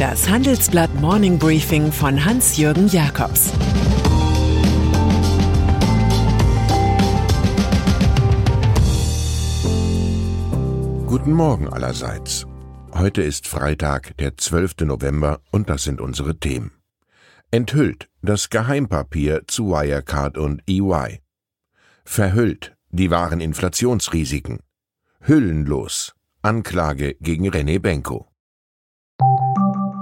Das Handelsblatt Morning Briefing von Hans-Jürgen Jakobs Guten Morgen allerseits. Heute ist Freitag, der 12. November, und das sind unsere Themen. Enthüllt das Geheimpapier zu Wirecard und EY. Verhüllt die wahren Inflationsrisiken. Hüllenlos Anklage gegen René Benko.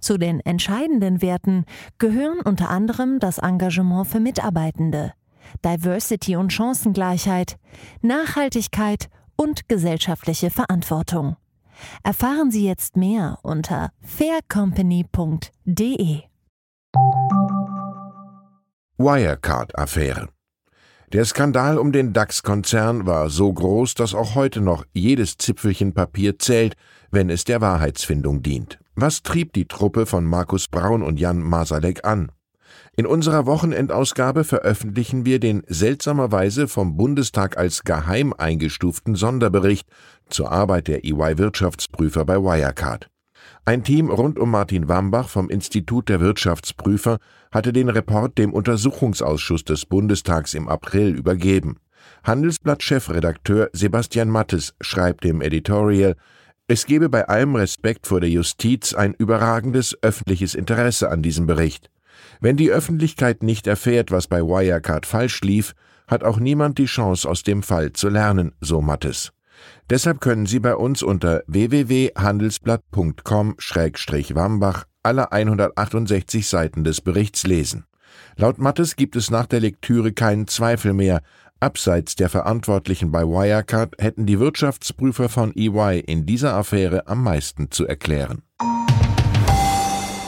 Zu den entscheidenden Werten gehören unter anderem das Engagement für Mitarbeitende, Diversity und Chancengleichheit, Nachhaltigkeit und gesellschaftliche Verantwortung. Erfahren Sie jetzt mehr unter faircompany.de. Wirecard-Affäre. Der Skandal um den DAX-Konzern war so groß, dass auch heute noch jedes Zipfelchen Papier zählt, wenn es der Wahrheitsfindung dient. Was trieb die Truppe von Markus Braun und Jan Masalek an? In unserer Wochenendausgabe veröffentlichen wir den seltsamerweise vom Bundestag als geheim eingestuften Sonderbericht zur Arbeit der EY-Wirtschaftsprüfer bei Wirecard. Ein Team rund um Martin Wambach vom Institut der Wirtschaftsprüfer hatte den Report dem Untersuchungsausschuss des Bundestags im April übergeben. Handelsblatt-Chefredakteur Sebastian Mattes schreibt im Editorial, es gebe bei allem Respekt vor der Justiz ein überragendes öffentliches Interesse an diesem Bericht. Wenn die Öffentlichkeit nicht erfährt, was bei Wirecard falsch lief, hat auch niemand die Chance, aus dem Fall zu lernen, so Mattes. Deshalb können Sie bei uns unter www.handelsblatt.com-wambach alle 168 Seiten des Berichts lesen. Laut Mattes gibt es nach der Lektüre keinen Zweifel mehr, Abseits der Verantwortlichen bei Wirecard hätten die Wirtschaftsprüfer von EY in dieser Affäre am meisten zu erklären.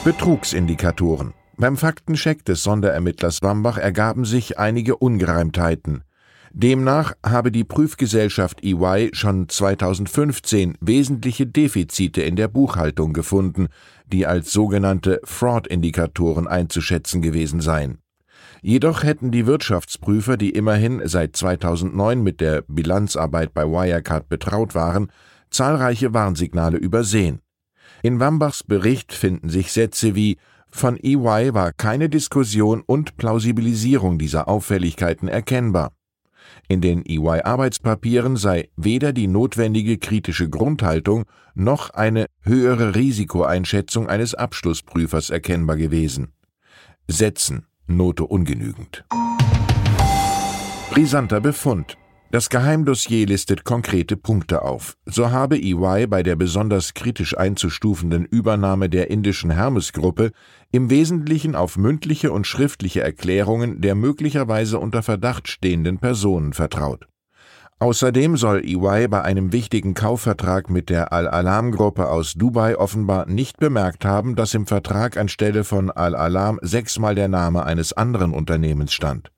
Betrugsindikatoren. Beim Faktencheck des Sonderermittlers Wambach ergaben sich einige Ungereimtheiten. Demnach habe die Prüfgesellschaft EY schon 2015 wesentliche Defizite in der Buchhaltung gefunden, die als sogenannte Fraud-Indikatoren einzuschätzen gewesen seien. Jedoch hätten die Wirtschaftsprüfer, die immerhin seit 2009 mit der Bilanzarbeit bei Wirecard betraut waren, zahlreiche Warnsignale übersehen. In Wambachs Bericht finden sich Sätze wie von EY war keine Diskussion und Plausibilisierung dieser Auffälligkeiten erkennbar. In den EY-Arbeitspapieren sei weder die notwendige kritische Grundhaltung noch eine höhere Risikoeinschätzung eines Abschlussprüfers erkennbar gewesen. Sätzen Note ungenügend. Brisanter Befund. Das Geheimdossier listet konkrete Punkte auf. So habe EY bei der besonders kritisch einzustufenden Übernahme der indischen Hermes-Gruppe im Wesentlichen auf mündliche und schriftliche Erklärungen der möglicherweise unter Verdacht stehenden Personen vertraut. Außerdem soll EY bei einem wichtigen Kaufvertrag mit der Al-Alam-Gruppe aus Dubai offenbar nicht bemerkt haben, dass im Vertrag anstelle von Al-Alam sechsmal der Name eines anderen Unternehmens stand.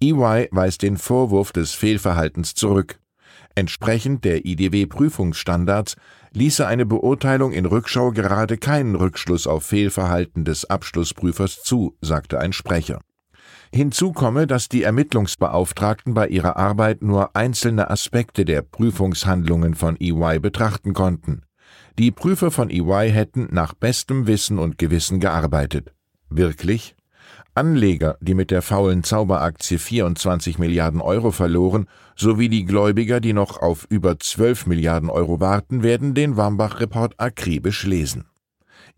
EY weist den Vorwurf des Fehlverhaltens zurück. Entsprechend der IDW-Prüfungsstandards ließe eine Beurteilung in Rückschau gerade keinen Rückschluss auf Fehlverhalten des Abschlussprüfers zu, sagte ein Sprecher. Hinzu komme, dass die Ermittlungsbeauftragten bei ihrer Arbeit nur einzelne Aspekte der Prüfungshandlungen von EY betrachten konnten. Die Prüfer von EY hätten nach bestem Wissen und Gewissen gearbeitet. Wirklich? Anleger, die mit der faulen Zauberaktie 24 Milliarden Euro verloren, sowie die Gläubiger, die noch auf über 12 Milliarden Euro warten, werden den Wambach-Report akribisch lesen.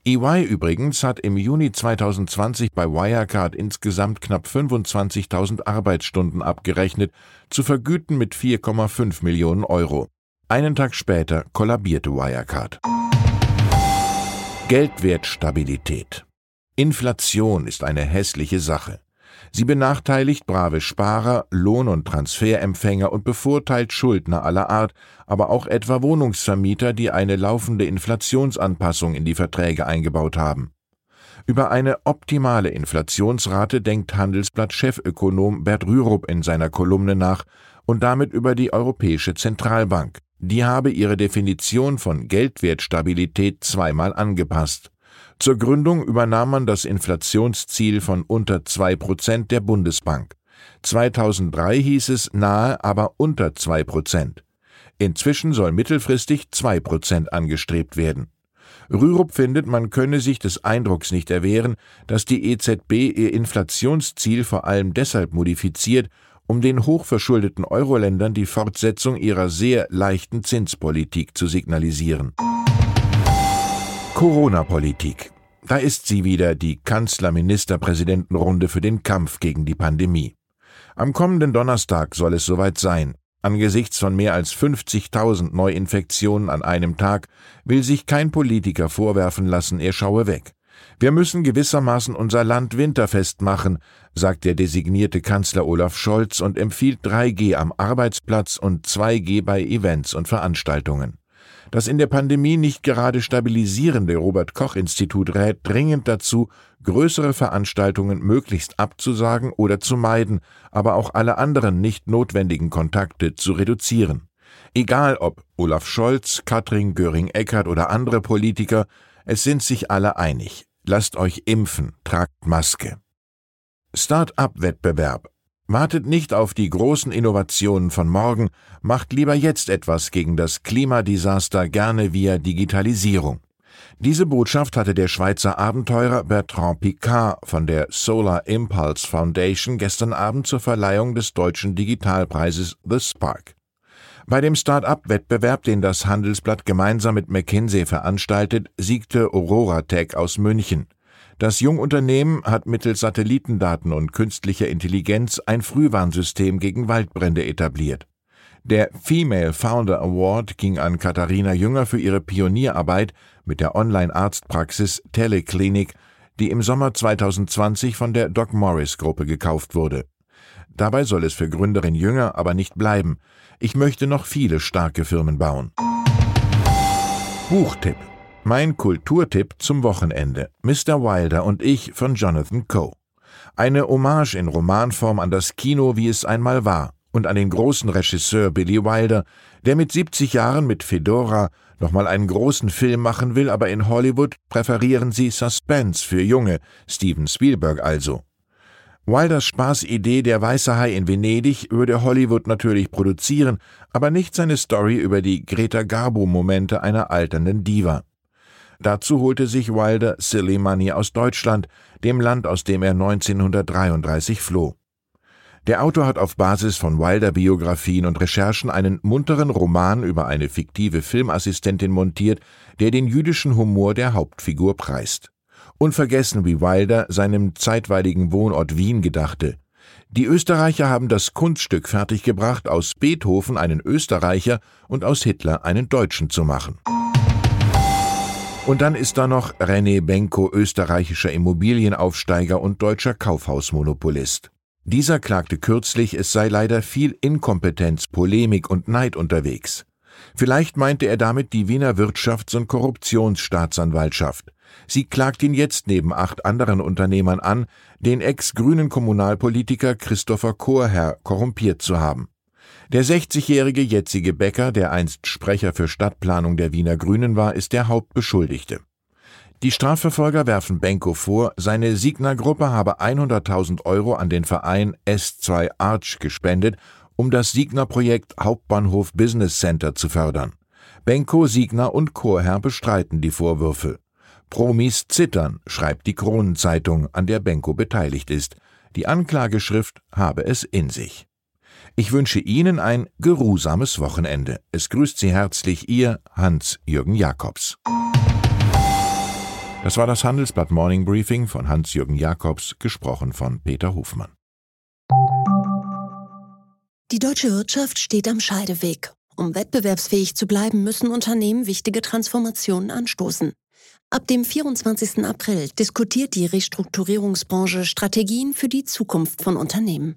EY übrigens hat im Juni 2020 bei Wirecard insgesamt knapp 25.000 Arbeitsstunden abgerechnet, zu vergüten mit 4,5 Millionen Euro. Einen Tag später kollabierte Wirecard. Geldwertstabilität. Inflation ist eine hässliche Sache. Sie benachteiligt brave Sparer, Lohn- und Transferempfänger und bevorteilt Schuldner aller Art, aber auch etwa Wohnungsvermieter, die eine laufende Inflationsanpassung in die Verträge eingebaut haben. Über eine optimale Inflationsrate denkt Handelsblatt-Chefökonom Bert Rürup in seiner Kolumne nach und damit über die Europäische Zentralbank. Die habe ihre Definition von Geldwertstabilität zweimal angepasst. Zur Gründung übernahm man das Inflationsziel von unter zwei Prozent der Bundesbank. 2003 hieß es nahe, aber unter zwei Prozent. Inzwischen soll mittelfristig zwei Prozent angestrebt werden. Rürup findet, man könne sich des Eindrucks nicht erwehren, dass die EZB ihr Inflationsziel vor allem deshalb modifiziert, um den hochverschuldeten Euro-Ländern die Fortsetzung ihrer sehr leichten Zinspolitik zu signalisieren. Corona-Politik. Da ist sie wieder, die Kanzler-Ministerpräsidentenrunde für den Kampf gegen die Pandemie. Am kommenden Donnerstag soll es soweit sein. Angesichts von mehr als 50.000 Neuinfektionen an einem Tag will sich kein Politiker vorwerfen lassen, er schaue weg. Wir müssen gewissermaßen unser Land winterfest machen, sagt der designierte Kanzler Olaf Scholz und empfiehlt 3G am Arbeitsplatz und 2G bei Events und Veranstaltungen. Das in der Pandemie nicht gerade stabilisierende Robert Koch Institut rät dringend dazu, größere Veranstaltungen möglichst abzusagen oder zu meiden, aber auch alle anderen nicht notwendigen Kontakte zu reduzieren. Egal ob Olaf Scholz, Katrin Göring-Eckardt oder andere Politiker, es sind sich alle einig. Lasst euch impfen, tragt Maske. Start-up-Wettbewerb. Wartet nicht auf die großen Innovationen von morgen, macht lieber jetzt etwas gegen das Klimadesaster gerne via Digitalisierung. Diese Botschaft hatte der Schweizer Abenteurer Bertrand Picard von der Solar Impulse Foundation gestern Abend zur Verleihung des deutschen Digitalpreises The Spark. Bei dem Start-up-Wettbewerb, den das Handelsblatt gemeinsam mit McKinsey veranstaltet, siegte Aurora Tech aus München. Das Jungunternehmen hat mittels Satellitendaten und künstlicher Intelligenz ein Frühwarnsystem gegen Waldbrände etabliert. Der Female Founder Award ging an Katharina Jünger für ihre Pionierarbeit mit der Online-Arztpraxis Teleclinic, die im Sommer 2020 von der Doc Morris Gruppe gekauft wurde. Dabei soll es für Gründerin Jünger aber nicht bleiben. Ich möchte noch viele starke Firmen bauen. Buchtipp. Mein Kulturtipp zum Wochenende. Mr. Wilder und ich von Jonathan Coe. Eine Hommage in Romanform an das Kino, wie es einmal war, und an den großen Regisseur Billy Wilder, der mit 70 Jahren mit Fedora nochmal einen großen Film machen will, aber in Hollywood präferieren sie Suspense für Junge, Steven Spielberg also. Wilders Spaßidee Der weiße Hai in Venedig würde Hollywood natürlich produzieren, aber nicht seine Story über die Greta Garbo-Momente einer alternden Diva. Dazu holte sich Wilder Silly Money aus Deutschland, dem Land, aus dem er 1933 floh. Der Autor hat auf Basis von Wilder-Biografien und Recherchen einen munteren Roman über eine fiktive Filmassistentin montiert, der den jüdischen Humor der Hauptfigur preist. Unvergessen, wie Wilder seinem zeitweiligen Wohnort Wien gedachte. Die Österreicher haben das Kunststück fertiggebracht, aus Beethoven einen Österreicher und aus Hitler einen Deutschen zu machen. Und dann ist da noch René Benko, österreichischer Immobilienaufsteiger und deutscher Kaufhausmonopolist. Dieser klagte kürzlich, es sei leider viel Inkompetenz, Polemik und Neid unterwegs. Vielleicht meinte er damit die Wiener Wirtschafts- und Korruptionsstaatsanwaltschaft. Sie klagt ihn jetzt neben acht anderen Unternehmern an, den ex-grünen Kommunalpolitiker Christopher Chorherr korrumpiert zu haben. Der 60-jährige jetzige Bäcker, der einst Sprecher für Stadtplanung der Wiener Grünen war, ist der Hauptbeschuldigte. Die Strafverfolger werfen Benko vor, seine Signa-Gruppe habe 100.000 Euro an den Verein S2 Arch gespendet, um das Signa-Projekt Hauptbahnhof Business Center zu fördern. Benko, Signa und Chorherr bestreiten die Vorwürfe. Promis zittern, schreibt die Kronenzeitung, an der Benko beteiligt ist. Die Anklageschrift habe es in sich. Ich wünsche Ihnen ein geruhsames Wochenende. Es grüßt Sie herzlich Ihr Hans-Jürgen Jakobs. Das war das Handelsblatt Morning Briefing von Hans-Jürgen Jakobs, gesprochen von Peter Hofmann. Die deutsche Wirtschaft steht am Scheideweg. Um wettbewerbsfähig zu bleiben, müssen Unternehmen wichtige Transformationen anstoßen. Ab dem 24. April diskutiert die Restrukturierungsbranche Strategien für die Zukunft von Unternehmen.